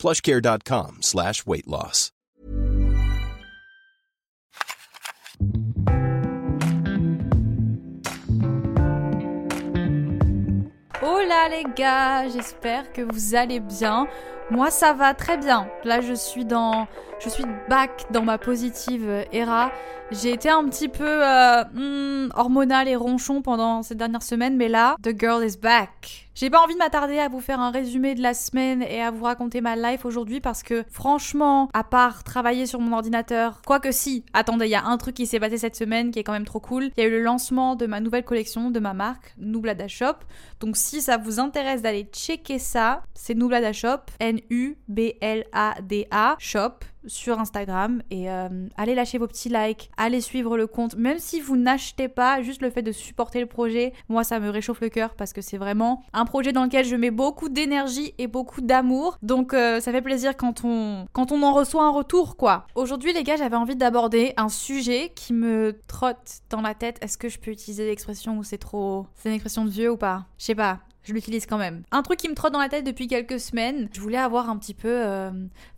plushcare.com slash weight loss. Hola les gars, j'espère que vous allez bien. Moi ça va très bien. Là je suis dans je suis back dans ma positive era. J'ai été un petit peu euh, hmm, hormonale et ronchon pendant ces dernières semaines, mais là, the girl is back. J'ai pas envie de m'attarder à vous faire un résumé de la semaine et à vous raconter ma life aujourd'hui parce que franchement, à part travailler sur mon ordinateur, quoique si, attendez, il y a un truc qui s'est passé cette semaine qui est quand même trop cool. Il y a eu le lancement de ma nouvelle collection de ma marque, Nublada Shop. Donc si ça vous intéresse d'aller checker ça, c'est Nublada Shop, N-U-B-L-A-D-A Shop sur Instagram. Et euh, allez lâcher vos petits likes, allez suivre le compte, même si vous n'achetez pas, juste le fait de supporter le projet, moi ça me réchauffe le cœur parce que c'est vraiment un projet dans lequel je mets beaucoup d'énergie et beaucoup d'amour, donc euh, ça fait plaisir quand on, quand on en reçoit un retour quoi. Aujourd'hui les gars j'avais envie d'aborder un sujet qui me trotte dans la tête, est-ce que je peux utiliser l'expression ou c'est trop... C'est une expression de vieux ou pas? Je sais pas, je l'utilise quand même. Un truc qui me trotte dans la tête depuis quelques semaines, je voulais avoir un petit peu... Euh,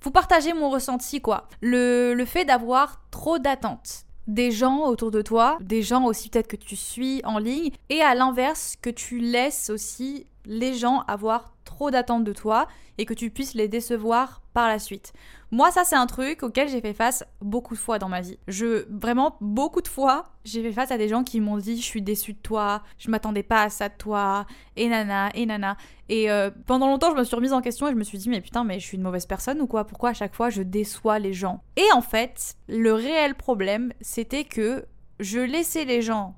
vous partager mon ressenti, quoi. Le, le fait d'avoir trop d'attentes. Des gens autour de toi, des gens aussi peut-être que tu suis en ligne, et à l'inverse, que tu laisses aussi les gens avoir trop d'attentes de toi et que tu puisses les décevoir par la suite. Moi, ça, c'est un truc auquel j'ai fait face beaucoup de fois dans ma vie. Je, vraiment, beaucoup de fois, j'ai fait face à des gens qui m'ont dit Je suis déçue de toi, je m'attendais pas à ça de toi, et nana, et nana. Et euh, pendant longtemps, je me suis remise en question et je me suis dit Mais putain, mais je suis une mauvaise personne ou quoi? Pourquoi à chaque fois je déçois les gens? Et en fait, le réel problème, c'était que je laissais les gens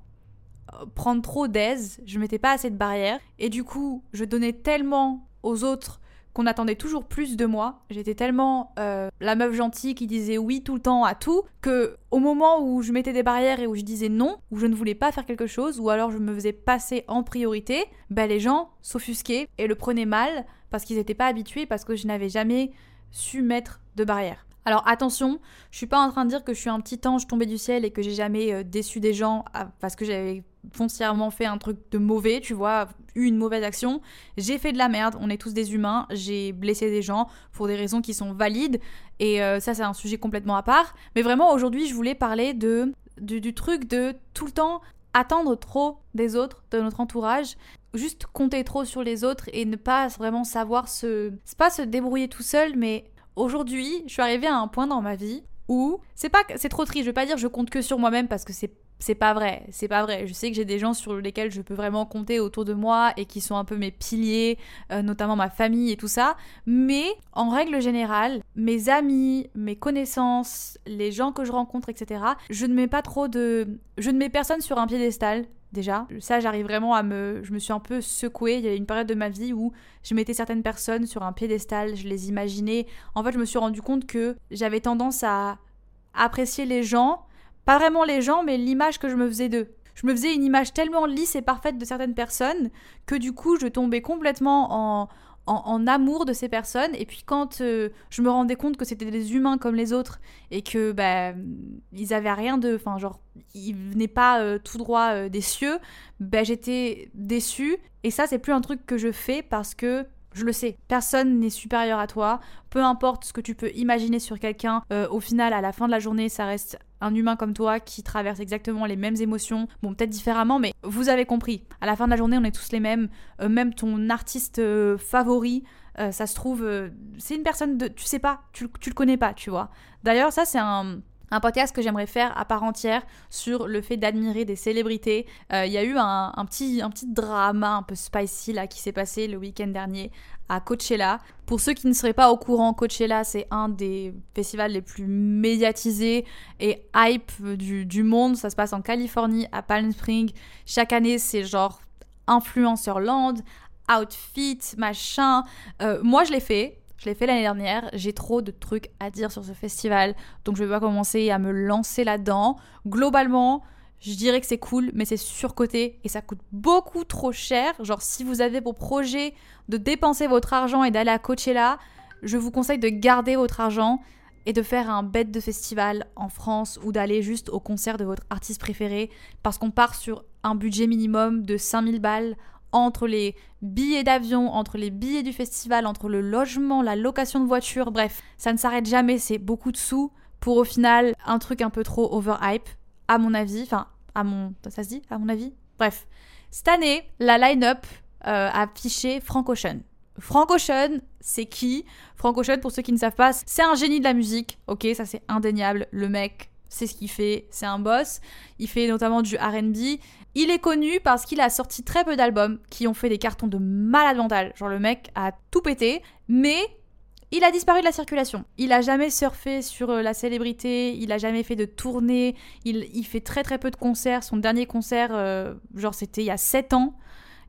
euh, prendre trop d'aise, je mettais pas assez de barrières, et du coup, je donnais tellement aux autres qu'on attendait toujours plus de moi. J'étais tellement euh, la meuf gentille qui disait oui tout le temps à tout que au moment où je mettais des barrières et où je disais non, où je ne voulais pas faire quelque chose, ou alors je me faisais passer en priorité, ben les gens s'offusquaient et le prenaient mal parce qu'ils n'étaient pas habitués, parce que je n'avais jamais su mettre de barrières. Alors attention, je suis pas en train de dire que je suis un petit ange tombé du ciel et que j'ai jamais euh, déçu des gens ah, parce que j'avais foncièrement fait un truc de mauvais, tu vois, eu une mauvaise action. J'ai fait de la merde, on est tous des humains, j'ai blessé des gens pour des raisons qui sont valides, et euh, ça c'est un sujet complètement à part. Mais vraiment aujourd'hui je voulais parler de, du, truc de tout le temps attendre trop des autres, de notre entourage, juste compter trop sur les autres et ne pas vraiment savoir se... C'est pas se débrouiller tout seul, mais aujourd'hui je suis arrivée à un point dans ma vie où c'est pas c'est trop triste je vais pas dire je compte que sur moi-même parce que c'est c'est pas vrai, c'est pas vrai. Je sais que j'ai des gens sur lesquels je peux vraiment compter autour de moi et qui sont un peu mes piliers, euh, notamment ma famille et tout ça. Mais en règle générale, mes amis, mes connaissances, les gens que je rencontre, etc., je ne mets pas trop de. Je ne mets personne sur un piédestal. Déjà, ça j'arrive vraiment à me... Je me suis un peu secouée, il y a une période de ma vie où je mettais certaines personnes sur un piédestal, je les imaginais. En fait, je me suis rendu compte que j'avais tendance à apprécier les gens pas vraiment les gens, mais l'image que je me faisais d'eux. Je me faisais une image tellement lisse et parfaite de certaines personnes que du coup je tombais complètement en, en, amour de ces personnes. Et puis quand euh, je me rendais compte que c'était des humains comme les autres et que bah, ils avaient rien de, enfin genre ils venaient pas euh, tout droit euh, des cieux, bah, j'étais déçue. Et ça c'est plus un truc que je fais parce que je le sais, personne n'est supérieur à toi. Peu importe ce que tu peux imaginer sur quelqu'un, euh, au final, à la fin de la journée, ça reste un humain comme toi qui traverse exactement les mêmes émotions. Bon, peut-être différemment, mais vous avez compris. À la fin de la journée, on est tous les mêmes. Euh, même ton artiste euh, favori, ça se trouve, c'est une personne de. Tu sais pas, tu, tu le connais pas, tu vois. D'ailleurs, ça, c'est un un podcast que j'aimerais faire à part entière sur le fait d'admirer des célébrités. Euh, il y a eu un, petit, un petit drama un peu spicy là qui s'est passé le week-end dernier à Coachella. Pour ceux qui ne seraient pas au courant, Coachella c'est un des festivals les plus médiatisés et hype du, du monde. Ça se passe en Californie, à Palm Springs. Chaque année c'est genre Influencer Land, outfit, machin. Euh, moi je l'ai fait Je l'ai fait l'année dernière, j'ai trop de trucs à dire sur ce festival, donc je vais pas commencer à me lancer là-dedans. Globalement, je dirais que c'est cool, mais c'est surcoté et ça coûte beaucoup trop cher. Genre, si vous avez pour projet de dépenser votre argent et d'aller à Coachella, je vous conseille de garder votre argent et de faire un bête de festival en France ou d'aller juste au concert de votre artiste préféré parce qu'on part sur un budget minimum de 5000 balles entre les billets d'avion, entre les billets du festival, entre le logement, la location de voiture, bref, ça ne s'arrête jamais, c'est beaucoup de sous pour au final un truc un peu trop overhype, à mon avis, enfin, à mon... ça se dit, à mon avis? Bref, cette année, la line-up euh, a affiché Frank Ocean. Frank Ocean, c'est qui? Frank Ocean, pour ceux qui ne savent pas, c'est un génie de la musique, ok, ça c'est indéniable, le mec c'est ce qu'il fait, c'est un boss. Il fait notamment du RB. Il est connu parce qu'il a sorti très peu d'albums qui ont fait des cartons de malade mental. Genre le mec a tout pété, mais il a disparu de la circulation. Il a jamais surfé sur euh, la célébrité, il a jamais fait de tournée, il, fait très très peu de concerts. Son dernier concert, euh, genre c'était il y a 7 ans.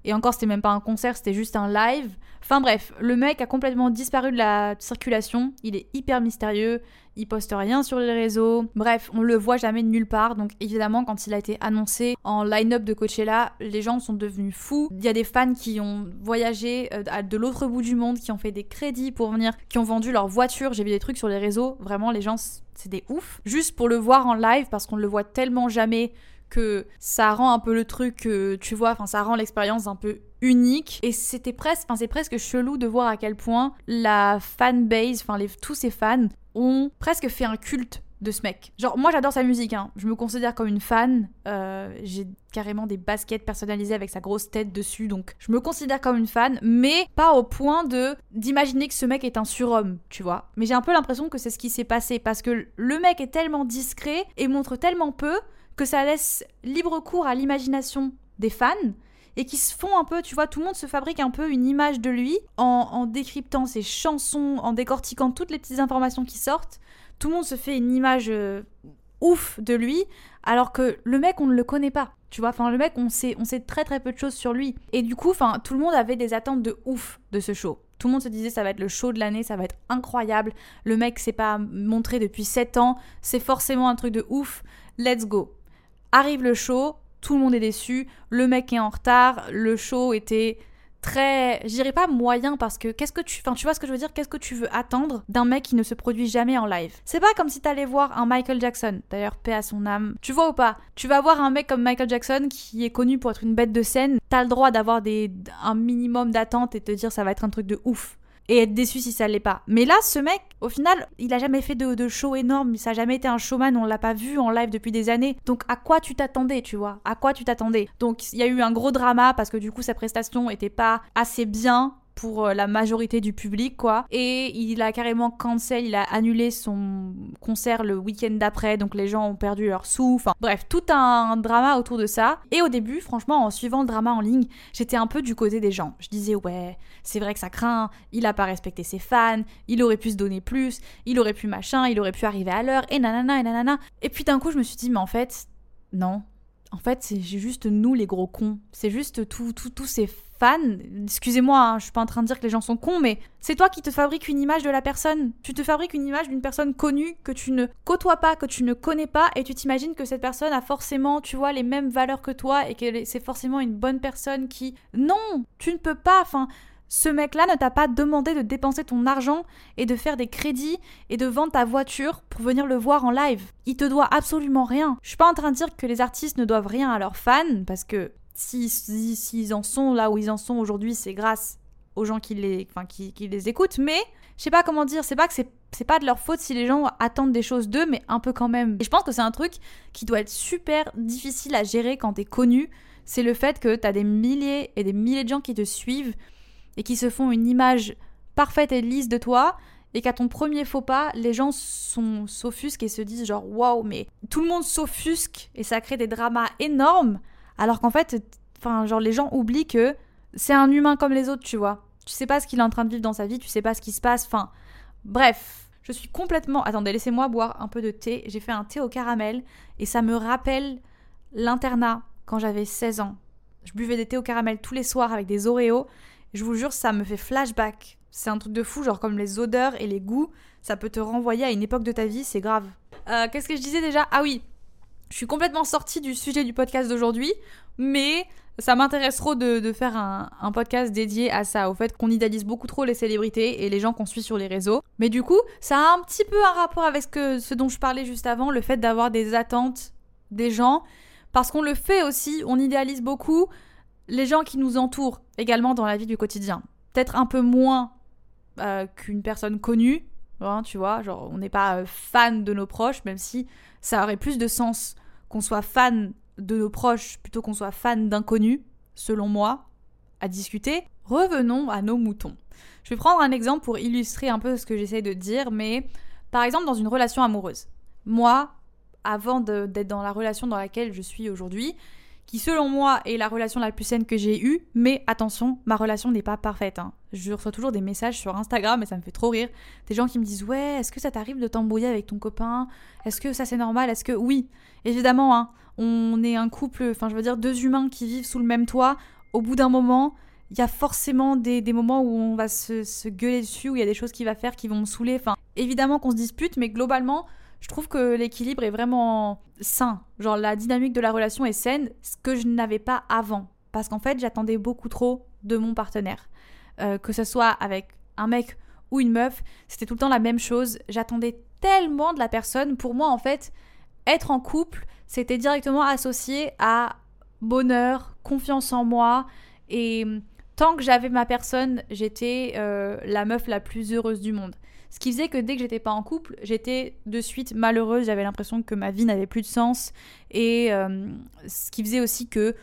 Et encore, c'était même pas un concert, c'était juste un live. Enfin bref, le mec a complètement disparu de la circulation. Il est hyper mystérieux. Il poste rien sur les réseaux. Bref, on le voit jamais de nulle part. Donc évidemment, quand il a été annoncé en line-up de Coachella, les gens sont devenus fous. Il y a des fans qui ont voyagé euh, de l'autre bout du monde, qui ont fait des crédits pour venir, qui ont vendu leur voiture. J'ai vu des trucs sur les réseaux. Vraiment, les gens, c'est des ouf. Juste pour le voir en live, parce qu'on le voit tellement jamais que ça rend un peu le truc, tu vois, enfin ça rend l'expérience un peu unique. Et c'était presque, enfin c'est presque chelou de voir à quel point la fanbase, enfin tous ces fans ont presque fait un culte de ce mec. Genre, moi j'adore sa musique, hein. je me considère comme une fan. Euh, j'ai carrément des baskets personnalisées avec sa grosse tête dessus, donc je me considère comme une fan, mais pas au point de d'imaginer que ce mec est un surhomme, tu vois. Mais j'ai un peu l'impression que c'est ce qui s'est passé parce que le mec est tellement discret et montre tellement peu que ça laisse libre cours à l'imagination des fans et qui se font un peu, tu vois, tout le monde se fabrique un peu une image de lui en, décryptant ses chansons, en décortiquant toutes les petites informations qui sortent. Tout le monde se fait une image euh, ouf de lui, alors que le mec, on ne le connaît pas. Tu vois, enfin, le mec, on sait, on sait très très peu de choses sur lui. Et du coup, enfin, tout le monde avait des attentes de ouf de ce show. Tout le monde se disait ça va être le show de l'année, ça va être incroyable. Le mec s'est pas montré depuis 7 ans, c'est forcément un truc de ouf. Let's go. Arrive le show, tout le monde est déçu, le mec est en retard, le show était très, je pas moyen parce que qu'est-ce que tu, enfin tu vois ce que je veux dire, qu'est-ce que tu veux attendre d'un mec qui ne se produit jamais en live? C'est pas comme si t'allais voir un Michael Jackson, d'ailleurs paix à son âme. Tu vois ou pas? Tu vas voir un mec comme Michael Jackson qui est connu pour être une bête de scène, t'as le droit d'avoir un minimum d'attente et te dire ça va être un truc de ouf et être déçu si ça l'est pas. Mais là, ce mec, au final, il a jamais fait de, show énorme, ça a jamais été un showman, on l'a pas vu en live depuis des années. Donc à quoi tu t'attendais, tu vois? À quoi tu t'attendais? Donc il y a eu un gros drama parce que du coup sa prestation était pas assez bien pour euh, la majorité du public, quoi. Et il a carrément cancel, il a annulé son concert le week-end d'après, donc les gens ont perdu leur sous. Enfin, bref, tout un drama autour de ça. Et au début, franchement, en suivant le drama en ligne, j'étais un peu du côté des gens. Je disais, ouais, c'est vrai que ça craint, il a pas respecté ses fans, il aurait pu se donner plus, il aurait pu machin, il aurait pu arriver à l'heure, et nanana, et nanana. Et puis d'un coup, je me suis dit, mais en fait, non. En fait, c'est juste nous les gros cons. C'est juste tous ces fan, excusez-moi, hein, je suis pas en train de dire que les gens sont cons, mais c'est toi qui te fabriques une image de la personne. Tu te fabriques une image d'une personne connue que tu ne côtoies pas, que tu ne connais pas, et tu t'imagines que cette personne a forcément, tu vois, les mêmes valeurs que toi et que c'est forcément une bonne personne qui. Non, tu ne peux pas. Enfin, ce mec-là ne t'a pas demandé de dépenser ton argent et de faire des crédits et de vendre ta voiture pour venir le voir en live. Il te doit absolument rien. Je suis pas en train de dire que les artistes ne doivent rien à leurs fans parce que s'ils si, en sont là où ils en sont aujourd'hui, c'est grâce aux gens qui les, enfin, qui, les écoutent. Mais je sais pas comment dire, c'est pas que c'est c'est pas de leur faute si les gens attendent des choses d'eux, mais un peu quand même. Et je pense que c'est un truc qui doit être super difficile à gérer quand t'es connu. C'est le fait que t'as des milliers et des milliers de gens qui te suivent et qui se font une image parfaite et lisse de toi. Et qu'à ton premier faux pas, les gens s'offusquent et se disent genre waouh, mais tout le monde s'offusque et ça crée des dramas énormes. Alors qu'en fait, enfin, genre, les gens oublient que c'est un humain comme les autres, tu vois. Tu sais pas ce qu'il est en train de vivre dans sa vie, tu sais pas ce qui se passe, enfin. Bref, je suis complètement. Attendez, laissez-moi boire un peu de thé. J'ai fait un thé au caramel et ça me rappelle l'internat quand j'avais 16 ans. Je buvais des thés au caramel tous les soirs avec des Oreos. Je vous jure, ça me fait flashback C'est un truc de fou, genre comme les odeurs et les goûts, ça peut te renvoyer à une époque de ta vie, c'est grave. Euh, Qu'est-ce que je disais déjà? Ah oui, je suis complètement sortie du sujet du podcast d'aujourd'hui, mais ça m'intéresse trop de, faire un, podcast dédié à ça, au fait qu'on idéalise beaucoup trop les célébrités et les gens qu'on suit sur les réseaux. Mais du coup, ça a un petit peu un rapport avec ce dont je parlais juste avant, le fait d'avoir des attentes des gens, parce qu'on le fait aussi, on idéalise beaucoup les gens qui nous entourent également dans la vie du quotidien. Peut-être un peu moins euh, qu'une personne connue, hein, tu vois, genre on n'est pas euh, fan de nos proches, même si ça aurait plus de sens qu'on soit fan de nos proches plutôt qu'on soit fan d'inconnus, selon moi, à discuter. Revenons à nos moutons. Je vais prendre un exemple pour illustrer un peu ce que j'essaie de dire, mais par exemple dans une relation amoureuse. Moi, avant d'être dans la relation dans laquelle je suis aujourd'hui, qui selon moi est la relation la plus saine que j'ai eue, mais attention, ma relation n'est pas parfaite. Hein. Je reçois toujours des messages sur Instagram et ça me fait trop rire. Des gens qui me disent ouais, est-ce que ça t'arrive de t'embrouiller avec ton copain? Est-ce que ça c'est normal? Est-ce que oui Évidemment, hein, on est un couple, enfin je veux dire deux humains qui vivent sous le même toit. Au bout d'un moment, il y a forcément des, moments où on va se, se, gueuler dessus, où il y a des choses qu'il va faire qui vont me saouler. Enfin, évidemment qu'on se dispute, mais globalement, je trouve que l'équilibre est vraiment sain. Genre la dynamique de la relation est saine, ce que je n'avais pas avant. Parce qu'en fait, j'attendais beaucoup trop de mon partenaire. Euh, que ce soit avec un mec ou une meuf, c'était tout le temps la même chose. J'attendais tellement de la personne. Pour moi, en fait, être en couple, c'était directement associé à bonheur, confiance en moi. Et tant que j'avais ma personne, j'étais euh, la meuf la plus heureuse du monde. Ce qui faisait que dès que j'étais pas en couple, j'étais de suite malheureuse, j'avais l'impression que ma vie n'avait plus de sens. Et euh, ce qui faisait aussi que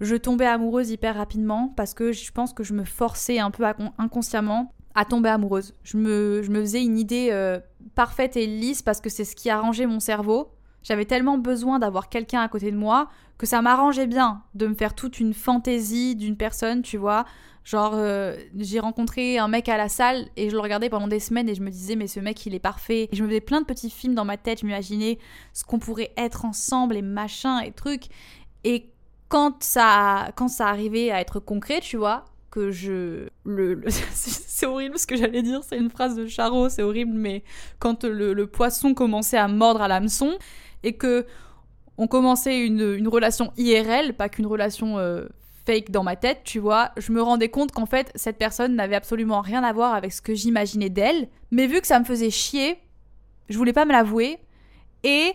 je tombais amoureuse hyper rapidement parce que je pense que je me forçais un peu inconsciemment à tomber amoureuse. Je me, je me faisais une idée euh, parfaite et lisse parce que c'est ce qui arrangeait mon cerveau. J'avais tellement besoin d'avoir quelqu'un à côté de moi que ça m'arrangeait bien de me faire toute une fantaisie d'une personne, tu vois. Genre, euh, j'ai rencontré un mec à la salle et je le regardais pendant des semaines et je me disais, mais ce mec, il est parfait. Et je me faisais plein de petits films dans ma tête, je m'imaginais ce qu'on pourrait être ensemble et machin et trucs. Et quand ça, quand ça arrivait à être concret, tu vois, que je. Le, c'est horrible ce que j'allais dire, c'est une phrase de Charo, c'est horrible, mais quand le, poisson commençait à mordre à l'hameçon et que on commençait une, une relation IRL, pas qu'une relation euh, fake dans ma tête, tu vois, je me rendais compte qu'en fait, cette personne n'avait absolument rien à voir avec ce que j'imaginais d'elle. Mais vu que ça me faisait chier, je voulais pas me l'avouer. Et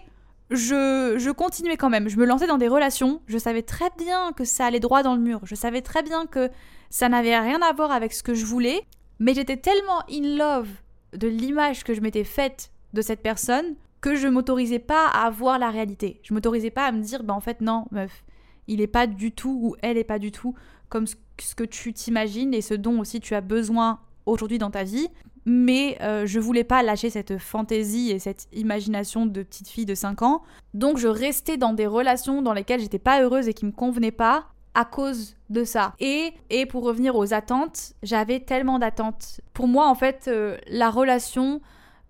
je, continuais quand même. Je me lançais dans des relations. Je savais très bien que ça allait droit dans le mur. Je savais très bien que ça n'avait rien à voir avec ce que je voulais. Mais j'étais tellement in love de l'image que je m'étais faite de cette personne que je m'autorisais pas à voir la réalité. Je m'autorisais pas à me dire, bah en fait non, meuf, il est pas du tout ou elle est pas du tout comme ce, que tu t'imagines et ce dont aussi tu as besoin aujourd'hui dans ta vie. Mais euh, je voulais pas lâcher cette fantaisie et cette imagination de petite fille de 5 ans. Donc je restais dans des relations dans lesquelles j'étais pas heureuse et qui me convenaient pas à cause de ça. Et, et pour revenir aux attentes, j'avais tellement d'attentes. Pour moi, en fait, euh, la relation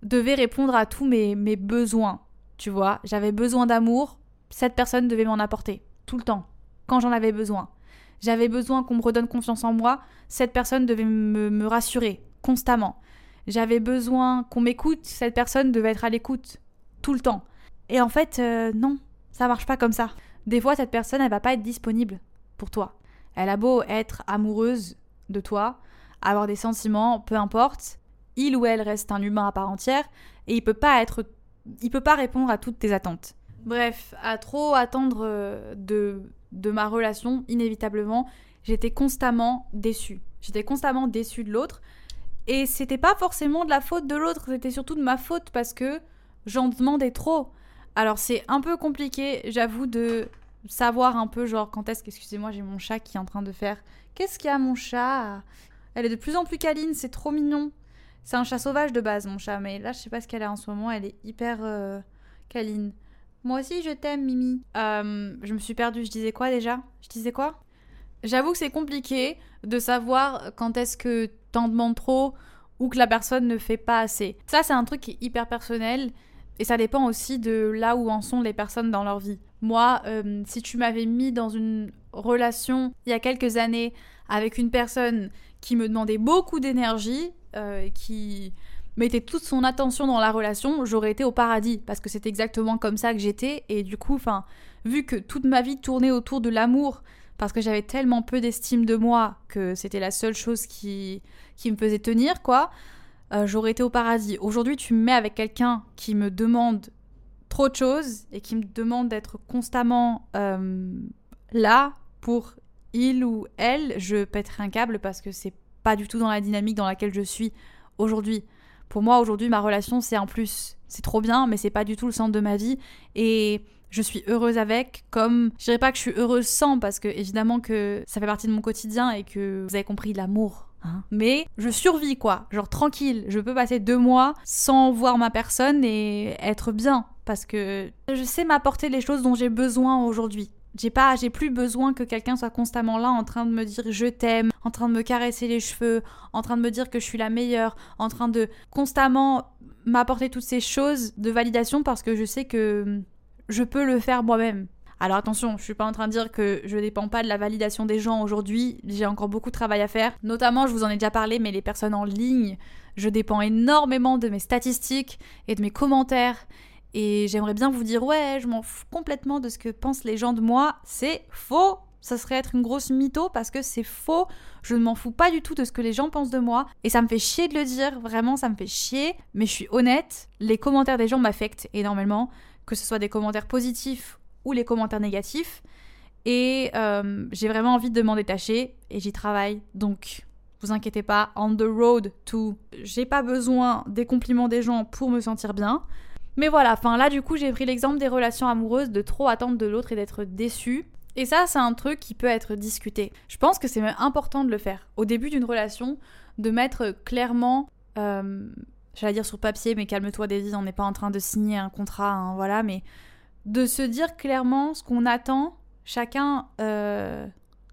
devait répondre à tous mes, mes besoins. Tu vois, j'avais besoin d'amour, cette personne devait m'en apporter tout le temps, quand j'en avais besoin. J'avais besoin qu'on me redonne confiance en moi, cette personne devait me, rassurer constamment. J'avais besoin qu'on m'écoute, cette personne devait être à l'écoute tout le temps. Et en fait, euh, non, ça marche pas comme ça. Des fois, cette personne, elle va pas être disponible pour toi. Elle a beau être amoureuse de toi, avoir des sentiments, peu importe, il ou elle reste un humain à part entière et il peut pas être il peut pas répondre à toutes tes attentes. Bref, à trop attendre euh, de, de ma relation, inévitablement, j'étais constamment déçue. J'étais constamment déçue de l'autre. Et c'était pas forcément de la faute de l'autre, c'était surtout de ma faute parce que j'en demandais trop. Alors c'est un peu compliqué, j'avoue, de savoir un peu, genre, quand est-ce que, excusez-moi, j'ai mon chat qui est en train de faire. Qu'est-ce qu'il y a, mon chat? Elle est de plus en plus câline, c'est trop mignon. C'est un chat sauvage de base, mon chat, mais là, je sais pas ce qu'elle a en ce moment, elle est hyper euh, câline. Moi aussi, je t'aime, Mimi. Euh, je me suis perdue, je disais quoi déjà? Je disais quoi? J'avoue que c'est compliqué de savoir quand est-ce que t'en demandes trop ou que la personne ne fait pas assez. Ça, c'est un truc qui est hyper personnel et ça dépend aussi de là où en sont les personnes dans leur vie. Moi, euh, si tu m'avais mis dans une relation il y a quelques années avec une personne qui me demandait beaucoup d'énergie, euh, qui mettait toute son attention dans la relation, j'aurais été au paradis parce que c'est exactement comme ça que j'étais et du coup, enfin, vu que toute ma vie tournait autour de l'amour parce que j'avais tellement peu d'estime de moi que c'était la seule chose qui qui me faisait tenir quoi, euh, j'aurais été au paradis. Aujourd'hui, tu me mets avec quelqu'un qui me demande trop de choses et qui me demande d'être constamment euh, là pour il ou elle, je pèterai un câble parce que c'est pas du tout dans la dynamique dans laquelle je suis aujourd'hui. Pour moi, aujourd'hui, ma relation, c'est un plus. C'est trop bien, mais c'est pas du tout le centre de ma vie. Et je suis heureuse avec, comme je dirais pas que je suis heureuse sans, parce que évidemment que ça fait partie de mon quotidien et que vous avez compris l'amour. Hein. Mais je survis quoi, genre tranquille, je peux passer deux mois sans voir ma personne et être bien parce que je sais m'apporter les choses dont j'ai besoin aujourd'hui. J'ai pas, j'ai plus besoin que quelqu'un soit constamment là en train de me dire je t'aime, en train de me caresser les cheveux, en train de me dire que je suis la meilleure, en train de constamment m'apporter toutes ces choses de validation parce que je sais que je peux le faire moi-même. Alors attention, je suis pas en train de dire que je dépends pas de la validation des gens aujourd'hui, j'ai encore beaucoup de travail à faire. Notamment, je vous en ai déjà parlé, mais les personnes en ligne, je dépends énormément de mes statistiques et de mes commentaires et j'aimerais bien vous dire, ouais, je m'en fous complètement de ce que pensent les gens de moi. C'est faux. Ça serait être une grosse mytho parce que c'est faux. Je ne m'en fous pas du tout de ce que les gens pensent de moi. Et ça me fait chier de le dire. Vraiment, ça me fait chier. Mais je suis honnête. Les commentaires des gens m'affectent énormément. Que ce soit des commentaires positifs ou les commentaires négatifs. Et euh, j'ai vraiment envie de m'en détacher. Et j'y travaille. Donc, vous inquiétez pas. On the road to. J'ai pas besoin des compliments des gens pour me sentir bien. Mais voilà, enfin là du coup j'ai pris l'exemple des relations amoureuses, de trop attendre de l'autre et d'être déçu. Et ça c'est un truc qui peut être discuté. Je pense que c'est important de le faire. Au début d'une relation, de mettre clairement, euh, j'allais dire sur papier, mais calme-toi Daisy, on n'est pas en train de signer un contrat, hein, voilà, mais de se dire clairement ce qu'on attend chacun, euh,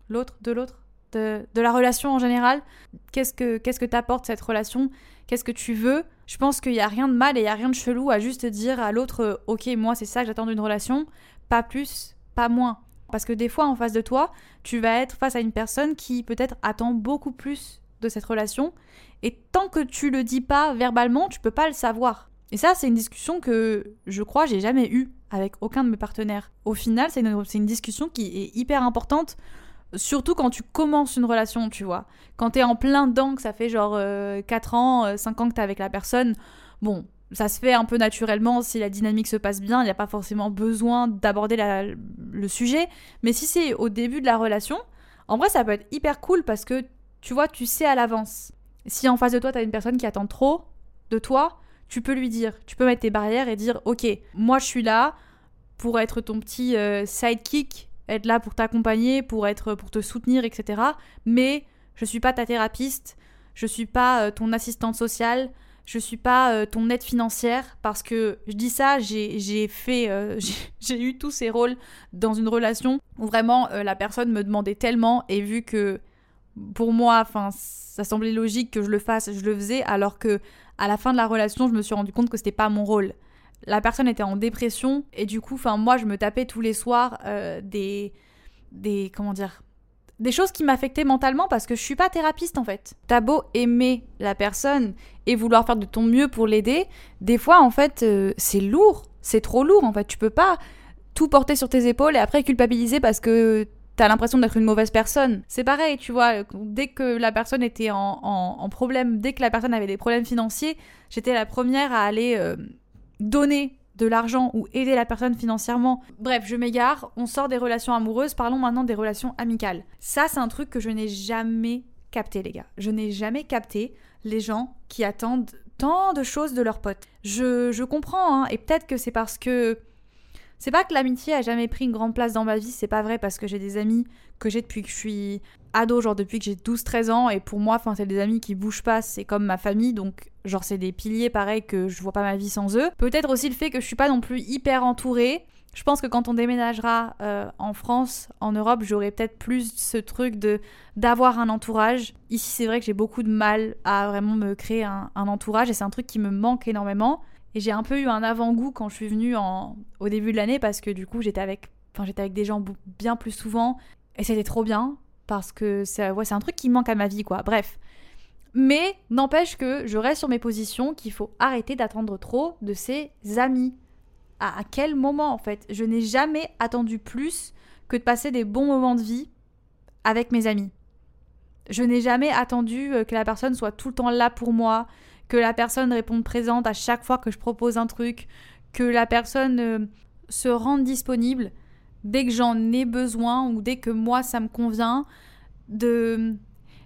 l'autre de l'autre, de, de, la relation en général. Qu'est-ce que qu'est-ce que t'apporte cette relation? Qu'est-ce que tu veux? Je pense qu'il n'y a rien de mal et il n'y a rien de chelou à juste dire à l'autre euh, Ok, moi c'est ça que j'attends d'une relation, pas plus, pas moins. Parce que des fois, en face de toi, tu vas être face à une personne qui peut-être attend beaucoup plus de cette relation. Et tant que tu le dis pas verbalement, tu peux pas le savoir. Et ça, c'est une discussion que je crois j'ai jamais eue avec aucun de mes partenaires. Au final, c'est une, une, discussion qui est hyper importante Surtout quand tu commences une relation, tu vois. Quand t'es en plein dedans, que ça fait genre 4 euh, ans, 5 euh, ans que t'es avec la personne, bon, ça se fait un peu naturellement si la dynamique se passe bien, il n'y a pas forcément besoin d'aborder le sujet. Mais si c'est au début de la relation, en vrai, ça peut être hyper cool parce que tu vois, tu sais à l'avance. Si en face de toi, t'as une personne qui attend trop de toi, tu peux lui dire, tu peux mettre tes barrières et dire, ok, moi je suis là pour être ton petit euh, sidekick être là pour t'accompagner, pour être pour te soutenir, etc. Mais je suis pas ta thérapeute, je suis pas euh, ton assistante sociale, je suis pas euh, ton aide financière. Parce que je dis ça, j'ai fait, j'ai eu tous ces rôles dans une relation où vraiment la personne me demandait tellement. Et vu que pour moi, enfin, ça semblait logique que je le fasse, je le faisais, alors que à la fin de la relation, je me suis rendu compte que c'était pas mon rôle la personne était en dépression et du coup, enfin moi je me tapais tous les soirs euh, des des comment dire des choses qui m'affectaient mentalement parce que je suis pas thérapeute en fait. T'as beau aimer la personne et vouloir faire de ton mieux pour l'aider, des fois en fait euh, c'est lourd, c'est trop lourd en fait. Tu peux pas tout porter sur tes épaules et après culpabiliser parce que t'as l'impression d'être une mauvaise personne. C'est pareil, tu vois, dès que la personne était en, problème, dès que la personne avait des problèmes financiers, j'étais la première à aller euh, donner de l'argent ou aider la personne financièrement. Bref, je m'égare, on sort des relations amoureuses, parlons maintenant des relations amicales. Ça, c'est un truc que je n'ai jamais capté, les gars. Je n'ai jamais capté les gens qui attendent tant de choses de leurs potes. Je, je comprends, hein, et peut-être que c'est parce que c'est pas que l'amitié a jamais pris une grande place dans ma vie, c'est pas vrai parce que j'ai des amis que j'ai depuis que je suis ado, genre depuis que j'ai 12-13 ans, et pour moi, enfin, c'est des amis qui bougent pas, c'est comme ma famille, donc genre c'est des piliers pareil que je vois pas ma vie sans eux. Peut-être aussi le fait que je suis pas non plus hyper entourée. Je pense que quand on déménagera euh, en France, en Europe, j'aurai peut-être plus ce truc de d'avoir un entourage. Ici, c'est vrai que j'ai beaucoup de mal à vraiment me créer un entourage et c'est un truc qui me manque énormément. Et j'ai un peu eu un avant-goût quand je suis venue en... au début de l'année parce que du coup j'étais avec... Enfin, j'étais avec des gens bien plus souvent et c'était trop bien parce que c'est ouais, un truc qui manque à ma vie, quoi. Bref. Mais n'empêche que je reste sur mes positions qu'il faut arrêter d'attendre trop de ses amis. À, à quel moment, en fait? Je n'ai jamais attendu plus que de passer des bons moments de vie avec mes amis. Je n'ai jamais attendu euh, que la personne soit tout le temps là pour moi, que la personne réponde présente à chaque fois que je propose un truc, que la personne euh, se rende disponible dès que j'en ai besoin ou dès que moi ça me convient. De.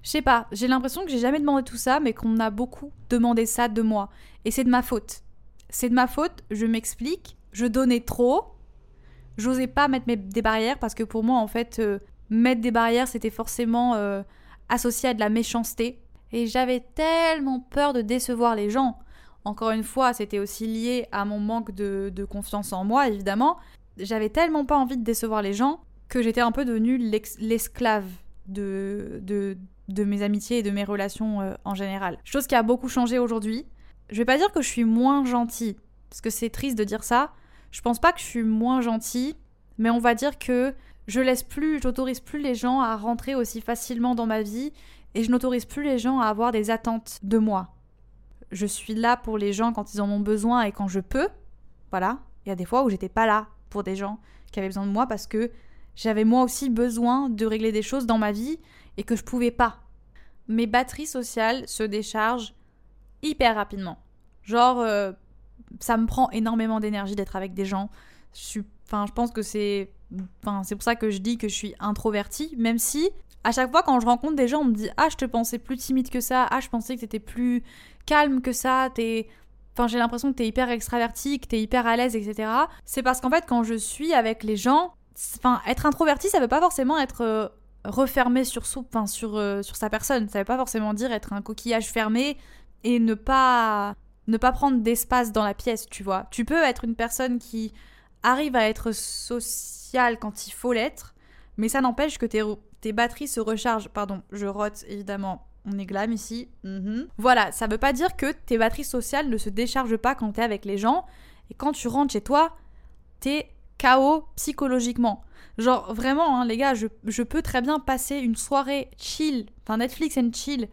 Je sais pas, j'ai l'impression que j'ai jamais demandé tout ça, mais qu'on a beaucoup demandé ça de moi. Et c'est de ma faute. C'est de ma faute, je m'explique. Je donnais trop. J'osais pas mettre des barrières parce que pour moi, en fait, euh, mettre des barrières, c'était forcément associé à de la méchanceté. Et j'avais tellement peur de décevoir les gens. Encore une fois, c'était aussi lié à mon manque de, confiance en moi, évidemment. J'avais tellement pas envie de décevoir les gens que j'étais un peu devenue l'esclave de, mes amitiés et de mes relations euh, en général. Chose qui a beaucoup changé aujourd'hui. Je vais pas dire que je suis moins gentille, parce que c'est triste de dire ça. Je pense pas que je suis moins gentille, mais on va dire que je laisse plus, j'autorise plus les gens à rentrer aussi facilement dans ma vie et je n'autorise plus les gens à avoir des attentes de moi. Je suis là pour les gens quand ils en ont besoin et quand je peux. Voilà. Il y a des fois où j'étais pas là pour des gens qui avaient besoin de moi parce que j'avais moi aussi besoin de régler des choses dans ma vie et que je pouvais pas. Mes batteries sociales se déchargent hyper rapidement. Genre, euh, ça me prend énormément d'énergie d'être avec des gens. Je enfin, je pense que c'est Enfin, c'est pour ça que je dis que je suis introvertie, même si à chaque fois quand je rencontre des gens, on me dit Ah, je te pensais plus timide que ça, ah, je pensais que t'étais plus calme que ça, t'es. Enfin, j'ai l'impression que t'es hyper extraverti, que t'es hyper à l'aise, etc. C'est parce qu'en fait, quand je suis avec les gens, enfin, être introverti, ça veut pas forcément être euh, refermé sur, enfin, sur, euh, sur sa personne. Ça veut pas forcément dire être un coquillage fermé et ne pas ne pas prendre d'espace dans la pièce, tu vois. Tu peux être une personne qui arrive à être social quand il faut l'être, mais ça n'empêche que tes, tes, batteries se rechargent. Pardon, je rote évidemment. On est glam ici. Mhm. Voilà, ça veut pas dire que tes batteries sociales ne se déchargent pas quand t'es avec les gens. Et quand tu rentres chez toi, t'es KO psychologiquement. Genre vraiment, hein, les gars, je, je, peux très bien passer une soirée chill, enfin Netflix and chill,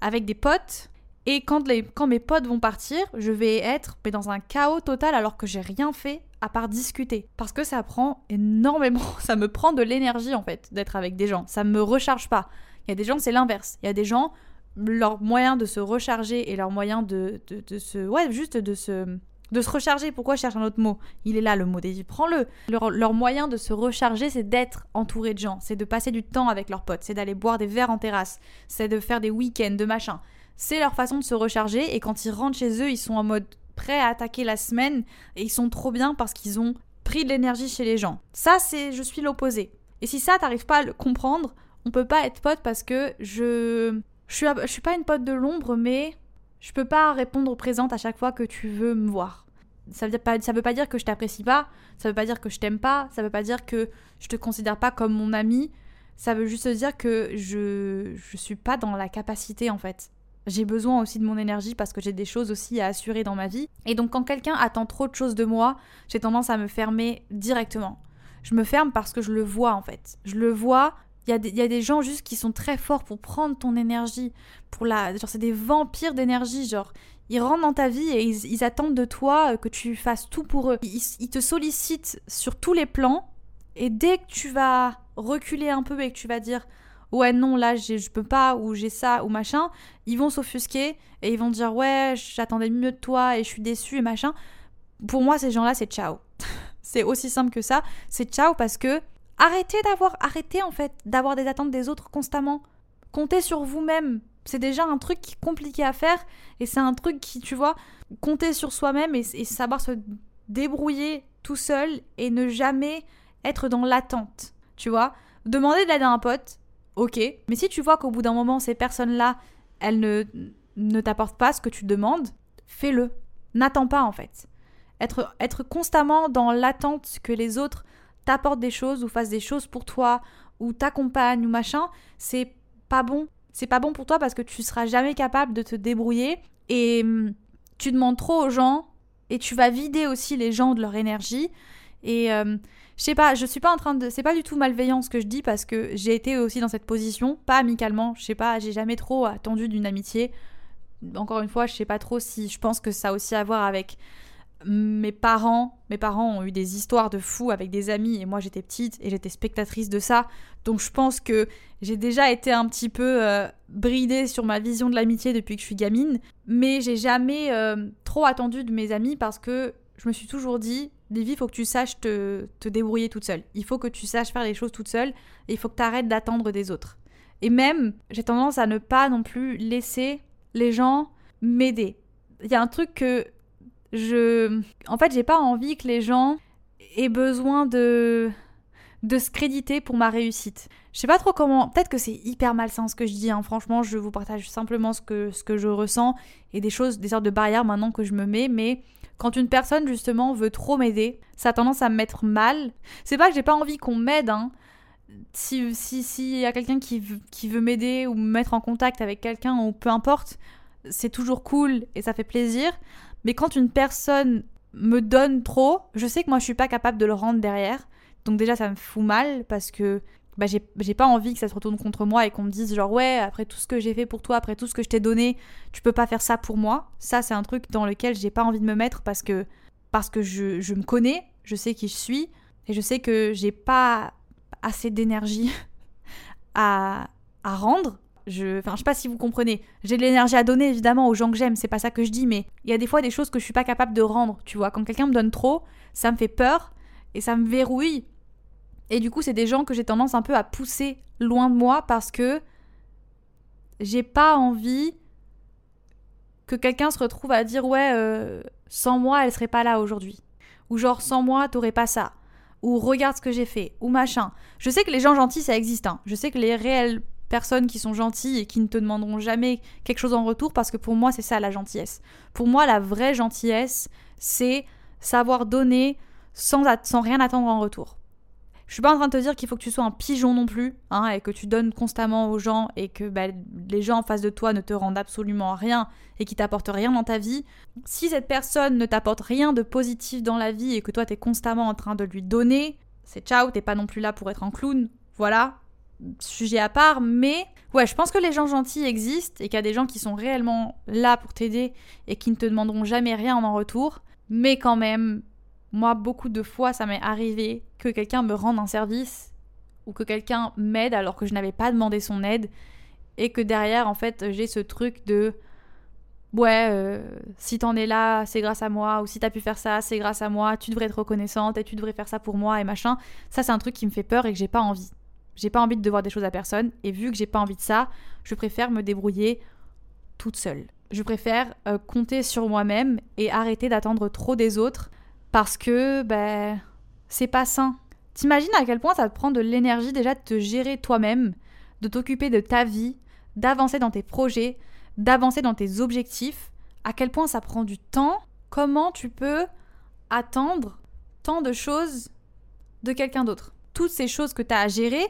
avec des potes. Et quand, les, quand mes potes vont partir, je vais être mais dans un chaos total alors que j'ai rien fait à part discuter. Parce que ça prend énormément, ça me prend de l'énergie en fait d'être avec des gens. Ça me recharge pas. Il y a des gens, c'est l'inverse. Il y a des gens, leur moyen de se recharger et leur moyen de, de, se. Ouais, juste de se. De se recharger, pourquoi je cherche un autre mot? Il est là le mot, Daisy, prends-le. Leur, leur, moyen de se recharger, c'est d'être entouré de gens, c'est de passer du temps avec leurs potes, c'est d'aller boire des verres en terrasse, c'est de faire des week-ends, de machin. C'est leur façon de se recharger et quand ils rentrent chez eux, ils sont en mode prêts à attaquer la semaine et ils sont trop bien parce qu'ils ont pris de l'énergie chez les gens. Ça, c'est je suis l'opposé. Et si ça, t'arrives pas à le comprendre, on peut pas être pote parce que je. Je suis, je suis pas une pote de l'ombre, mais je peux pas répondre présente à chaque fois que tu veux me voir. Ça veut, pas, ça veut pas dire que je t'apprécie pas, ça veut pas dire que je t'aime pas, ça veut pas dire que je te considère pas comme mon ami, ça veut juste dire que je, je suis pas dans la capacité en fait j'ai besoin aussi de mon énergie parce que j'ai des choses aussi à assurer dans ma vie. Et donc quand quelqu'un attend trop de choses de moi, j'ai tendance à me fermer directement. Je me ferme parce que je le vois en fait. Je le vois. Il y, a des, gens juste qui sont très forts pour prendre ton énergie. Pour la, genre c'est des vampires d'énergie. Genre ils rentrent dans ta vie et ils, attendent de toi euh, que tu fasses tout pour eux. ils te sollicitent sur tous les plans. Et dès que tu vas reculer un peu et que tu vas dire ouais non là je peux pas ou j'ai ça ou machin, ils vont s'offusquer et ils vont dire ouais j'attendais mieux de toi et je suis déçue et machin. Pour moi ces gens-là c'est ciao. c'est aussi simple que ça, c'est ciao parce que arrêtez d'avoir arrêté en fait d'avoir des attentes des autres constamment. Comptez sur vous-même. C'est déjà un truc compliqué à faire et c'est un truc qui tu vois compter sur soi-même et, et savoir se débrouiller tout seul et ne jamais être dans l'attente. Tu vois, demander de l'aide à un pote, ok. Mais si tu vois qu'au bout d'un moment, ces personnes-là, elles ne, ne t'apportent pas ce que tu demandes, fais-le. N'attends pas en fait. Être, être constamment dans l'attente que les autres t'apportent des choses ou fassent des choses pour toi ou t'accompagnent ou machin, c'est pas bon. C'est pas bon pour toi parce que tu seras jamais capable de te débrouiller et hum, tu demandes trop aux gens et tu vas vider aussi les gens de leur énergie Et euh, je sais pas, je suis pas en train de. C'est pas du tout malveillant ce que je dis parce que j'ai été aussi dans cette position, pas amicalement. Je sais pas, j'ai jamais trop attendu d'une amitié. Encore une fois, je sais pas trop si je pense que ça a aussi à voir avec mes parents, mes parents ont eu des histoires de fous avec des amis et moi j'étais petite et j'étais spectatrice de ça. Donc je pense que j'ai déjà été un petit peu euh, bridée sur ma vision de l'amitié depuis que je suis gamine, mais j'ai jamais euh, trop attendu de mes amis parce que je me suis toujours dit, Livy, il faut que tu saches te, te débrouiller toute seule. Il faut que tu saches faire les choses toute seule et il faut que tu arrêtes d'attendre des autres. Et même, j'ai tendance à ne pas non plus laisser les gens m'aider. Il y a un truc que je. En fait, j'ai pas envie que les gens aient besoin de de se créditer pour ma réussite. Je sais pas trop comment. Peut-être que c'est hyper malsain ce que je dis. Hein. Franchement, je vous partage simplement ce que, ce que je ressens et des choses, des sortes de barrières maintenant que je me mets. Mais quand une personne justement veut trop m'aider, ça a tendance à me mettre mal. C'est pas que j'ai pas envie qu'on m'aide. Hein. Si si y a quelqu'un qui, qui veut m'aider ou me mettre en contact avec quelqu'un ou peu importe, c'est toujours cool et ça fait plaisir. Mais quand une personne me donne trop, je sais que moi je suis pas capable de le rendre derrière. Donc déjà ça me fout mal parce que bah, j'ai pas envie que ça se retourne contre moi et qu'on me dise genre ouais après tout ce que j'ai fait pour toi, après tout ce que je t'ai donné, tu peux pas faire ça pour moi. Ça c'est un truc dans lequel j'ai pas envie de me mettre parce que parce que je, je me connais, je sais qui je suis et je sais que j'ai pas assez d'énergie à, à rendre je, enfin, je sais pas si vous comprenez. J'ai de l'énergie à donner évidemment aux gens que j'aime, c'est pas ça que je dis, mais il y a des fois des choses que je suis pas capable de rendre, tu vois. Quand quelqu'un me donne trop, ça me fait peur et ça me verrouille. Et du coup, c'est des gens que j'ai tendance un peu à pousser loin de moi parce que j'ai pas envie que quelqu'un se retrouve à dire ouais, euh, sans moi, elle serait pas là aujourd'hui. Ou genre sans moi, t'aurais pas ça. Ou regarde ce que j'ai fait. Ou machin. Je sais que les gens gentils, ça existe. Hein. Je sais que les réels personnes qui sont gentilles et qui ne te demanderont jamais quelque chose en retour parce que pour moi c'est ça la gentillesse. Pour moi la vraie gentillesse c'est savoir donner sans, sans rien attendre en retour. Je suis pas en train de te dire qu'il faut que tu sois un pigeon non plus, hein, et que tu donnes constamment aux gens et que bah, les gens en face de toi ne te rendent absolument rien et qui t'apportent rien dans ta vie. Si cette personne ne t'apporte rien de positif dans la vie et que toi t'es constamment en train de lui donner, c'est ciao, t'es pas non plus là pour être un clown. Voilà, sujet à part, mais ouais, je pense que les gens gentils existent et qu'il y a des gens qui sont réellement là pour t'aider et qui ne te demanderont jamais rien en retour. Mais quand même, moi, beaucoup de fois, ça m'est arrivé que quelqu'un me rende un service ou que quelqu'un m'aide alors que je n'avais pas demandé son aide et que derrière, en fait, j'ai ce truc de ouais, euh, si t'en es là, c'est grâce à moi, ou si t'as pu faire ça, c'est grâce à moi, tu devrais être reconnaissante et tu devrais faire ça pour moi et machin. Ça, c'est un truc qui me fait peur et que j'ai pas envie. J'ai pas envie de devoir des choses à personne. Et vu que j'ai pas envie de ça, je préfère me débrouiller toute seule. Je préfère euh, compter sur moi-même et arrêter d'attendre trop des autres parce que ben c'est pas sain. T'imagines à quel point ça te prend de l'énergie déjà de te gérer toi-même, de t'occuper de ta vie, d'avancer dans tes projets, d'avancer dans tes objectifs, à quel point ça prend du temps, comment tu peux attendre tant de choses de quelqu'un d'autre. Toutes ces choses que tu as à gérer,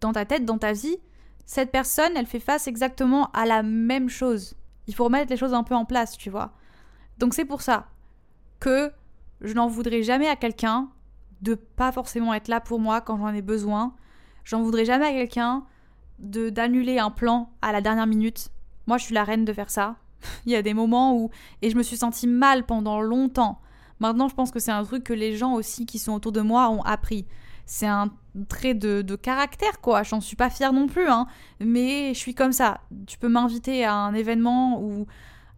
dans ta tête, dans ta vie, cette personne, elle fait face exactement à la même chose. Il faut remettre les choses un peu en place, tu vois. Donc c'est pour ça que je n'en voudrais jamais à quelqu'un de pas forcément être là pour moi quand j'en ai besoin. J'en voudrais jamais à quelqu'un de d'annuler un plan à la dernière minute. Moi, je suis la reine de faire ça. Il y a des moments où et je me suis sentie mal pendant longtemps. Maintenant, je pense que c'est un truc que les gens aussi qui sont autour de moi ont appris c'est un trait de, caractère, quoi. J'en suis pas fière non plus, hein. Mais je suis comme ça. Tu peux m'inviter à un événement ou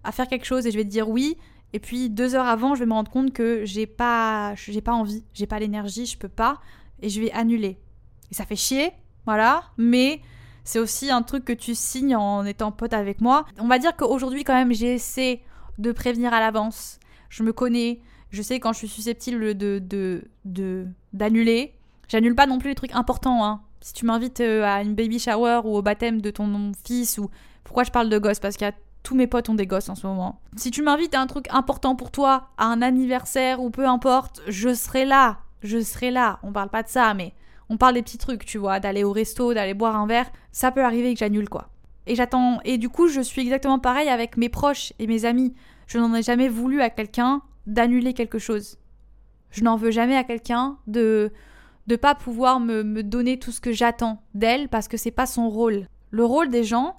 à faire quelque chose et je vais te dire oui. Et puis deux heures avant, je vais me rendre compte que j'ai pas, j'ai pas envie, j'ai pas l'énergie, je peux pas, et je vais annuler. Et ça fait chier, voilà. Mais c'est aussi un truc que tu signes en étant pote avec moi. On va dire qu'aujourd'hui, quand même, j'essaie de prévenir à l'avance. Je me connais, je sais quand je suis susceptible de d'annuler. De, J'annule pas non plus les trucs importants. Hein. Si tu m'invites euh, à une baby shower ou au baptême de ton fils ou pourquoi je parle de gosses parce qu'il y a tous mes potes ont des gosses en ce moment. Si tu m'invites à un truc important pour toi, à un anniversaire ou peu importe, je serai là. Je serai là. On parle pas de ça, mais on parle des petits trucs, tu vois, d'aller au resto, d'aller boire un verre. Ça peut arriver que j'annule quoi. Et j'attends. Et du coup, je suis exactement pareil avec mes proches et mes amis. Je n'en ai jamais voulu à quelqu'un d'annuler quelque chose. Je n'en veux jamais à quelqu'un de de pas pouvoir me, me donner tout ce que j'attends d'elle parce que c'est pas son rôle. Le rôle des gens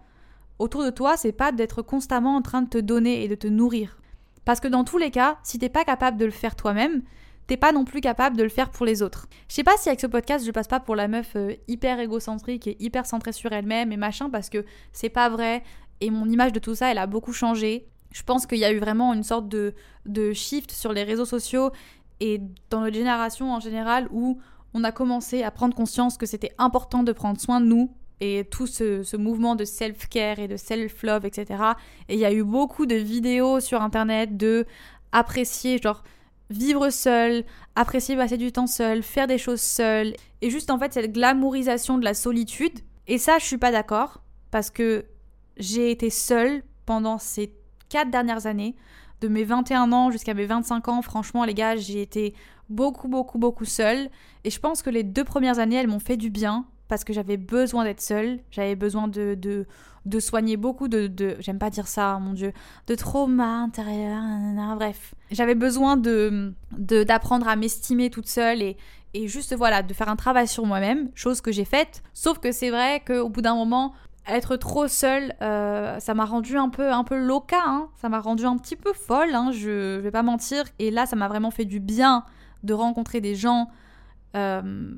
autour de toi, c'est pas d'être constamment en train de te donner et de te nourrir. Parce que dans tous les cas, si t'es pas capable de le faire toi-même, t'es pas non plus capable de le faire pour les autres. Je sais pas si avec ce podcast je passe pas pour la meuf euh, hyper égocentrique et hyper centrée sur elle-même et machin parce que c'est pas vrai et mon image de tout ça elle a beaucoup changé. Je pense qu'il y a eu vraiment une sorte de, de shift sur les réseaux sociaux et dans notre génération en général où on a commencé à prendre conscience que c'était important de prendre soin de nous et tout ce, mouvement de self-care et de self-love, etc. Et il y a eu beaucoup de vidéos sur Internet de apprécier, genre, vivre seul, apprécier passer du temps seul, faire des choses seul, et juste en fait cette glamourisation de la solitude. Et ça, je suis pas d'accord, parce que j'ai été seule pendant ces quatre dernières années, de mes 21 ans jusqu'à mes 25 ans, franchement les gars, j'ai été beaucoup, beaucoup, beaucoup seule. Et je pense que les deux premières années, elles m'ont fait du bien parce que j'avais besoin d'être seule. J'avais besoin de, de, de, soigner beaucoup de, de j'aime pas dire ça, mon Dieu, de trauma intérieur. Bref, j'avais besoin de d'apprendre à m'estimer toute seule et, et juste voilà, de faire un travail sur moi-même, chose que j'ai faite. Sauf que c'est vrai qu'au bout d'un moment, être trop seule, euh, ça m'a rendu un peu, un peu loca, hein. ça m'a rendu un petit peu folle, hein, je, je vais pas mentir. Et là, ça m'a vraiment fait du bien de rencontrer des gens euh,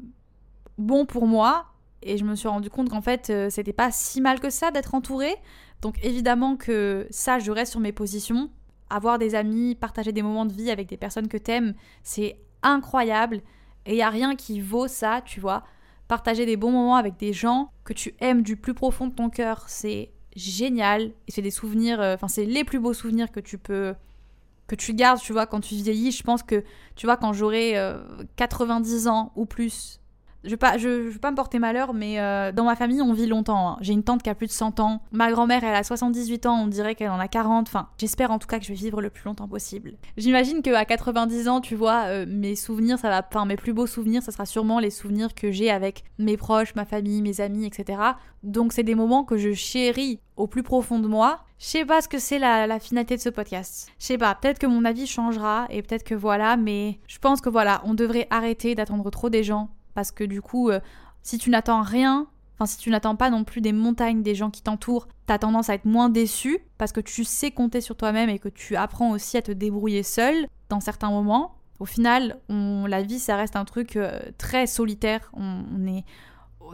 bons pour moi. Et je me suis rendu compte qu'en fait, euh, c'était pas si mal que ça d'être entourée. Donc évidemment que ça, je reste sur mes positions. Avoir des amis, partager des moments de vie avec des personnes que t'aimes, c'est incroyable. Et y a rien qui vaut ça, tu vois. Partager des bons moments avec des gens que tu aimes du plus profond de ton cœur, c'est génial. Et c'est des souvenirs, euh, enfin, c'est les plus beaux souvenirs que tu peux que tu gardes, tu vois, quand tu vieillis. Je pense que, tu vois, quand j'aurai 90 euh, ans ou plus, je pas, je, veux pas me porter malheur, mais euh, dans ma famille, on vit longtemps. Hein. J'ai une tante qui a plus de 100 ans. Ma grand-mère, elle a 78 ans, on dirait qu'elle en a 40. Enfin, j'espère en tout cas que je vais vivre le plus longtemps possible. J'imagine qu'à 90 ans, tu vois, euh, mes souvenirs, ça va, enfin, mes plus beaux souvenirs, ça sera sûrement les souvenirs que j'ai avec mes proches, ma famille, mes amis, etc. Donc, c'est des moments que je chéris au plus profond de moi. Je sais pas ce que c'est la, la, finalité de ce podcast. Je sais pas, peut-être que mon avis changera et peut-être que voilà, mais je pense que voilà, on devrait arrêter d'attendre trop des gens parce que du coup, euh, si tu n'attends rien, enfin si tu n'attends pas non plus des montagnes des gens qui t'entourent, t'as tendance à être moins déçu parce que tu sais compter sur toi-même et que tu apprends aussi à te débrouiller seul dans certains moments. Au final, on, la vie, ça reste un truc euh, très solitaire. On, est,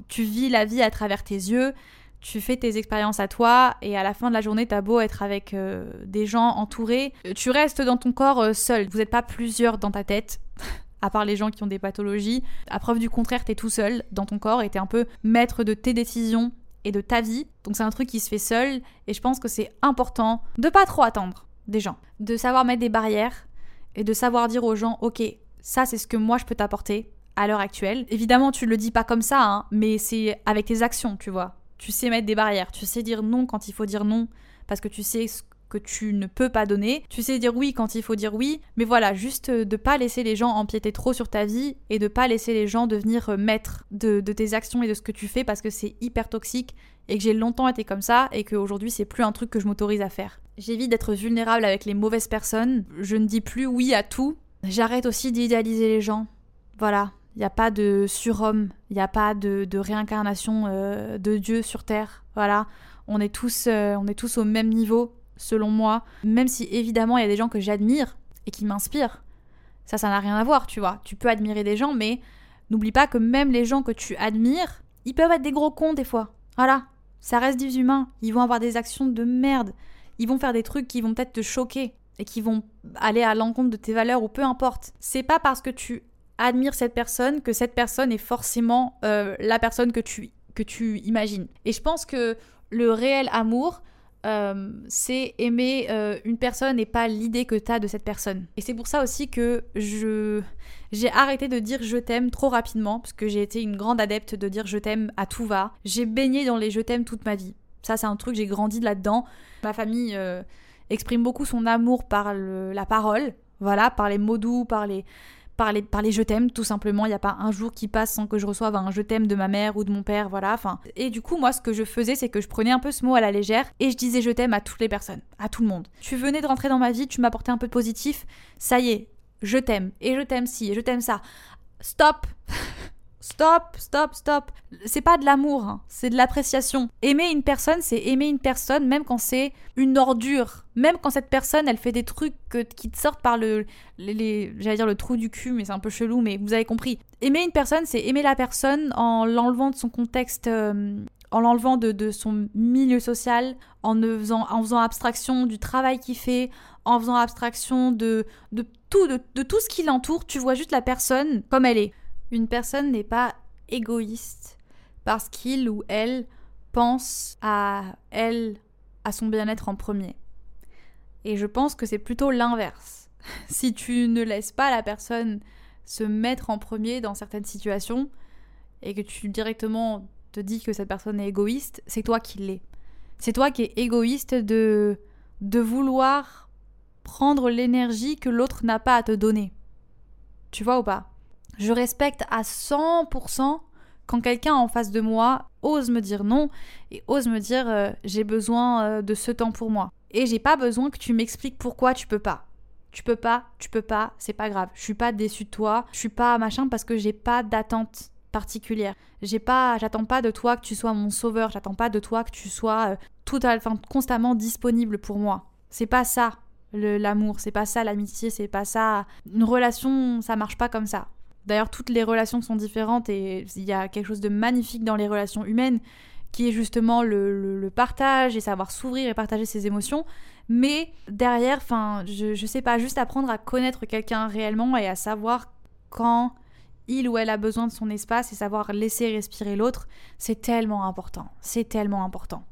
tu vis la vie à travers tes yeux, tu fais tes expériences à toi et à la fin de la journée, t'as beau être avec euh, des gens entourés, tu restes dans ton corps seul. Vous n'êtes pas plusieurs dans ta tête à part les gens qui ont des pathologies. À preuve du contraire, t'es tout seul dans ton corps et t'es un peu maître de tes décisions et de ta vie. Donc c'est un truc qui se fait seul et je pense que c'est important de pas trop attendre des gens, de savoir mettre des barrières et de savoir dire aux gens OK, ça c'est ce que moi je peux t'apporter à l'heure actuelle. Évidemment, tu le dis pas comme ça hein, mais c'est avec tes actions, tu vois. Tu sais mettre des barrières, tu sais dire non quand il faut dire non parce que tu sais que tu ne peux pas donner. Tu sais dire oui quand il faut dire oui, mais voilà, juste euh, de pas laisser les gens empiéter trop sur ta vie et de pas laisser les gens devenir euh, maîtres de, tes actions et de ce que tu fais parce que c'est hyper toxique et que j'ai longtemps été comme ça et qu'aujourd'hui c'est plus un truc que je m'autorise à faire. J'évite d'être vulnérable avec les mauvaises personnes, je ne dis plus oui à tout, j'arrête aussi d'idéaliser les gens. Voilà, il n'y a pas de surhomme, il n'y a pas de, réincarnation euh, de Dieu sur Terre. Voilà, on est tous, on est tous au même niveau selon moi. Même si évidemment il y a des gens que j'admire et qui m'inspirent. Ça, ça n'a rien à voir, tu vois. Tu peux admirer des gens, mais n'oublie pas que même les gens que tu admires, ils peuvent être des gros cons des fois. Voilà, ça reste des humains. Ils vont avoir des actions de merde. Ils vont faire des trucs qui vont peut-être te choquer et qui vont aller à l'encontre de tes valeurs ou peu importe. C'est pas parce que tu admires cette personne que cette personne est forcément euh, la personne que tu, que tu imagines. Et je pense que le réel amour, euh, c'est aimer euh, une personne et pas l'idée que tu as de cette personne. Et c'est pour ça aussi que je j'ai arrêté de dire je t'aime trop rapidement parce que j'ai été une grande adepte de dire je t'aime à tout va. J'ai baigné dans les je t'aime toute ma vie. Ça c'est un truc j'ai grandi là-dedans. Ma famille euh, exprime beaucoup son amour par la parole, voilà, par les mots doux, par les par les, je t'aime, tout simplement. Il n'y a pas un jour qui passe sans que je reçoive un je t'aime de ma mère ou de mon père, voilà. Enfin, et du coup, moi, ce que je faisais, c'est que je prenais un peu ce mot à la légère et je disais je t'aime à toutes les personnes, à tout le monde. Tu venais de rentrer dans ma vie, tu m'apportais un peu de positif, ça y est, je t'aime, et je t'aime ci, et je t'aime ça. Stop Stop, stop, stop. C'est pas de l'amour, hein. c'est de l'appréciation. Aimer une personne, c'est aimer une personne même quand c'est une ordure. Même quand cette personne, elle fait des trucs qui te sortent par le, j'allais dire le trou du cul, mais c'est un peu chelou, mais vous avez compris. Aimer une personne, c'est aimer la personne en l'enlevant de son contexte, euh, en l'enlevant de, son milieu social, en, faisant, abstraction du travail qu'il fait, en faisant abstraction de tout, de tout ce qui l'entoure. Tu vois juste la personne comme elle est. Une personne n'est pas égoïste parce qu'il ou elle pense à elle, à son bien-être en premier. Et je pense que c'est plutôt l'inverse. si tu ne laisses pas la personne se mettre en premier dans certaines situations et que tu directement te dis que cette personne est égoïste, c'est toi qui l'es. C'est toi qui es égoïste de de vouloir prendre l'énergie que l'autre n'a pas à te donner. Tu vois ou pas? Je respecte à 100% quand quelqu'un en face de moi ose me dire non et ose me dire euh, j'ai besoin euh, de ce temps pour moi. Et j'ai pas besoin que tu m'expliques pourquoi tu peux pas. Tu peux pas, tu peux pas, c'est pas grave. Je suis pas déçue de toi, je suis pas machin parce que j'ai pas d'attente particulière. J'ai pas, j'attends pas de toi que tu sois mon sauveur, j'attends pas de toi que tu sois euh, tout à, enfin, constamment disponible pour moi. C'est pas ça l'amour, c'est pas ça l'amitié, c'est pas ça. Une relation, ça marche pas comme ça. D'ailleurs, toutes les relations sont différentes et il y a quelque chose de magnifique dans les relations humaines qui est justement le, partage et savoir s'ouvrir et partager ses émotions. Mais derrière, enfin, je, je sais pas, juste apprendre à connaître quelqu'un réellement et à savoir quand il ou elle a besoin de son espace et savoir laisser respirer l'autre, c'est tellement important. C'est tellement important.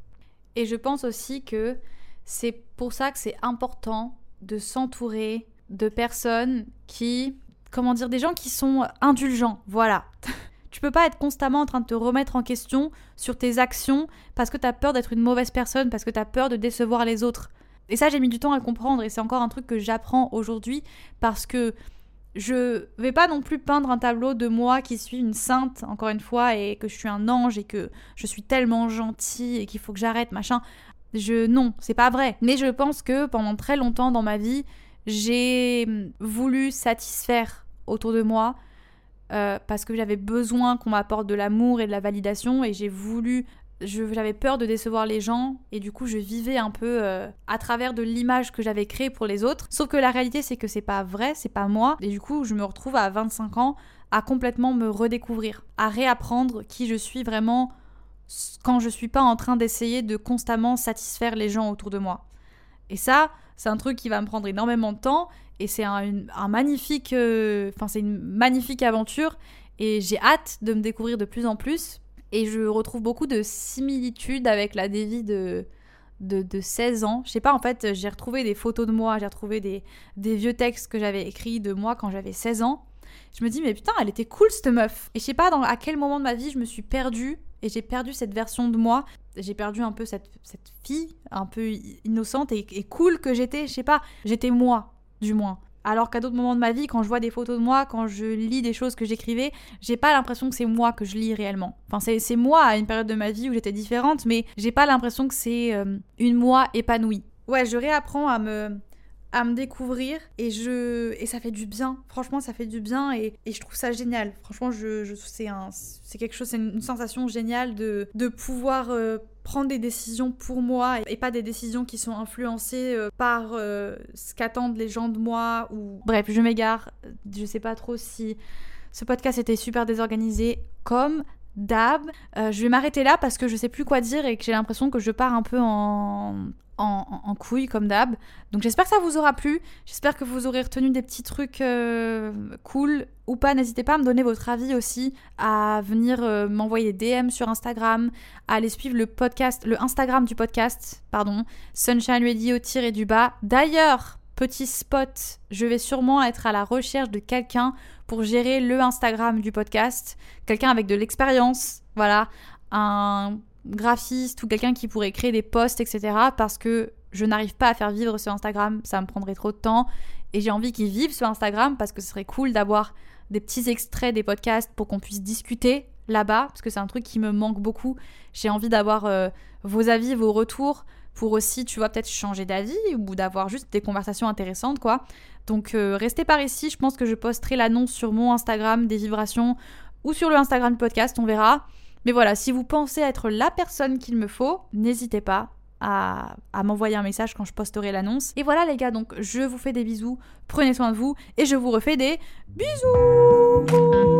Et je pense aussi que c'est pour ça que c'est important de s'entourer de personnes qui comment dire, des gens qui sont indulgents, voilà. tu peux pas être constamment en train de te remettre en question sur tes actions parce que tu as peur d'être une mauvaise personne, parce que tu as peur de décevoir les autres. Et ça, j'ai mis du temps à comprendre et c'est encore un truc que j'apprends aujourd'hui parce que je vais pas non plus peindre un tableau de moi qui suis une sainte, encore une fois, et que je suis un ange et que je suis tellement gentil et qu'il faut que j'arrête, machin. Je non, c'est pas vrai. Mais je pense que pendant très longtemps dans ma vie, j'ai hum, voulu satisfaire autour de moi euh, parce que j'avais besoin qu'on m'apporte de l'amour et de la validation et j'ai voulu j'avais peur de décevoir les gens et du coup je vivais un peu euh, à travers de l'image que j'avais créée pour les autres. Sauf que la réalité c'est que c'est pas vrai c'est pas moi et du coup je me retrouve à 25 ans à complètement me redécouvrir à réapprendre qui je suis vraiment quand je suis pas en train d'essayer de constamment satisfaire les gens autour de moi et ça c'est un truc qui va me prendre énormément de temps et c'est un, magnifique, euh, c'est une magnifique aventure et j'ai hâte de me découvrir de plus en plus et je retrouve beaucoup de similitudes avec la Davy de, de, 16 ans. Je sais pas, en fait, j'ai retrouvé des photos de moi, j'ai retrouvé des, des vieux textes que j'avais écrits de moi quand j'avais 16 ans. Je me dis, mais putain, elle était cool cette meuf. Et je sais pas à quel moment de ma vie je me suis perdue et j'ai perdu cette version de moi j'ai perdu un peu cette, cette, fille un peu innocente et, cool que j'étais, je sais pas, j'étais moi, du moins. Alors qu'à d'autres moments de ma vie, quand je vois des photos de moi, quand je lis des choses que j'écrivais, j'ai pas l'impression que c'est moi que je lis réellement. Enfin, c'est moi à une période de ma vie où j'étais différente, mais j'ai pas l'impression que c'est euh, une moi épanouie. Ouais, je réapprends à me, à me découvrir et je et ça fait du bien. Franchement ça fait du bien et, et je trouve ça génial. Franchement je, je c'est un c'est quelque chose c'est une sensation géniale de, de pouvoir euh, prendre des décisions pour moi et, pas des décisions qui sont influencées euh, par euh, ce qu'attendent les gens de moi ou bref je m'égare. Je sais pas trop si ce podcast était super désorganisé comme d'hab. je vais m'arrêter là parce que je sais plus quoi dire et que j'ai l'impression que je pars un peu en, en, couille comme d'hab. Donc j'espère que ça vous aura plu. J'espère que vous aurez retenu des petits trucs euh, cool ou pas. N'hésitez pas à me donner votre avis aussi, à venir euh, m'envoyer des DM sur Instagram, à aller suivre le podcast, le Instagram du podcast, pardon, Sunshine Radio tiré du bas. D'ailleurs, petit spot, je vais sûrement être à la recherche de quelqu'un pour gérer le Instagram du podcast, quelqu'un avec de l'expérience, voilà, un graphiste ou quelqu'un qui pourrait créer des posts, etc. Parce que je n'arrive pas à faire vivre ce Instagram, ça me prendrait trop de temps. Et j'ai envie qu'ils vivent sur Instagram parce que ce serait cool d'avoir des petits extraits des podcasts pour qu'on puisse discuter là-bas, parce que c'est un truc qui me manque beaucoup. J'ai envie d'avoir euh, vos avis, vos retours pour aussi, tu vois, peut-être changer d'avis ou d'avoir juste des conversations intéressantes, quoi. Donc euh, restez par ici, je pense que je posterai l'annonce sur mon Instagram des vibrations ou sur le Instagram podcast, on verra. Mais voilà, si vous pensez être la personne qu'il me faut, n'hésitez pas à m'envoyer un message quand je posterai l'annonce. Et voilà les gars, donc je vous fais des bisous, prenez soin de vous et je vous refais des bisous